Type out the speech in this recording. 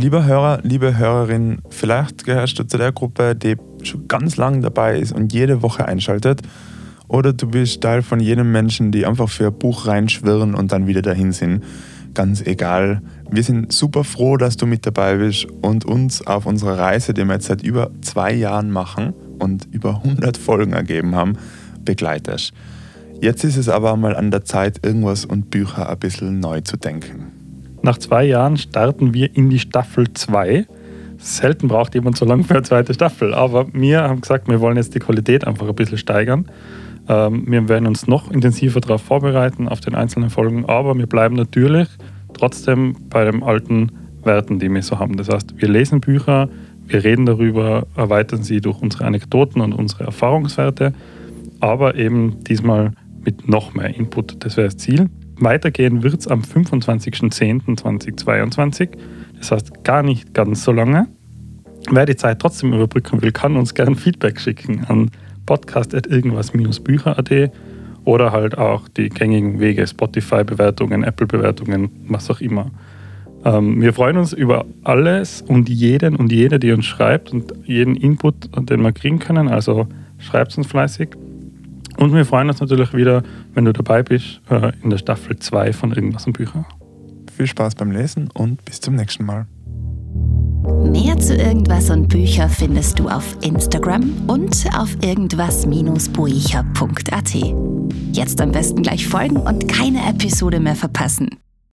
Lieber Hörer, liebe Hörerin, vielleicht gehörst du zu der Gruppe, die schon ganz lang dabei ist und jede Woche einschaltet. Oder du bist Teil von jedem Menschen, die einfach für ein Buch reinschwirren und dann wieder dahin sind. Ganz egal. Wir sind super froh, dass du mit dabei bist und uns auf unserer Reise, die wir jetzt seit über zwei Jahren machen und über 100 Folgen ergeben haben, begleitest. Jetzt ist es aber mal an der Zeit, irgendwas und Bücher ein bisschen neu zu denken. Nach zwei Jahren starten wir in die Staffel 2. Selten braucht jemand so lange für eine zweite Staffel, aber wir haben gesagt, wir wollen jetzt die Qualität einfach ein bisschen steigern. Ähm, wir werden uns noch intensiver darauf vorbereiten, auf den einzelnen Folgen, aber wir bleiben natürlich trotzdem bei den alten Werten, die wir so haben. Das heißt, wir lesen Bücher, wir reden darüber, erweitern sie durch unsere Anekdoten und unsere Erfahrungswerte, aber eben diesmal mit noch mehr Input. Das wäre das Ziel. Weitergehen wird es am 25.10.2022. Das heißt gar nicht ganz so lange. Wer die Zeit trotzdem überbrücken will, kann uns gerne Feedback schicken an podcast.irgendwas-bücher.at oder halt auch die gängigen Wege, Spotify-Bewertungen, Apple-Bewertungen, was auch immer. Ähm, wir freuen uns über alles und jeden und jede, die uns schreibt und jeden Input, den wir kriegen können. Also schreibt uns fleißig. Und wir freuen uns natürlich wieder, wenn du dabei bist äh, in der Staffel 2 von Irgendwas und Bücher. Viel Spaß beim Lesen und bis zum nächsten Mal. Mehr zu Irgendwas und Bücher findest du auf Instagram und auf irgendwas-buicher.at. Jetzt am besten gleich folgen und keine Episode mehr verpassen.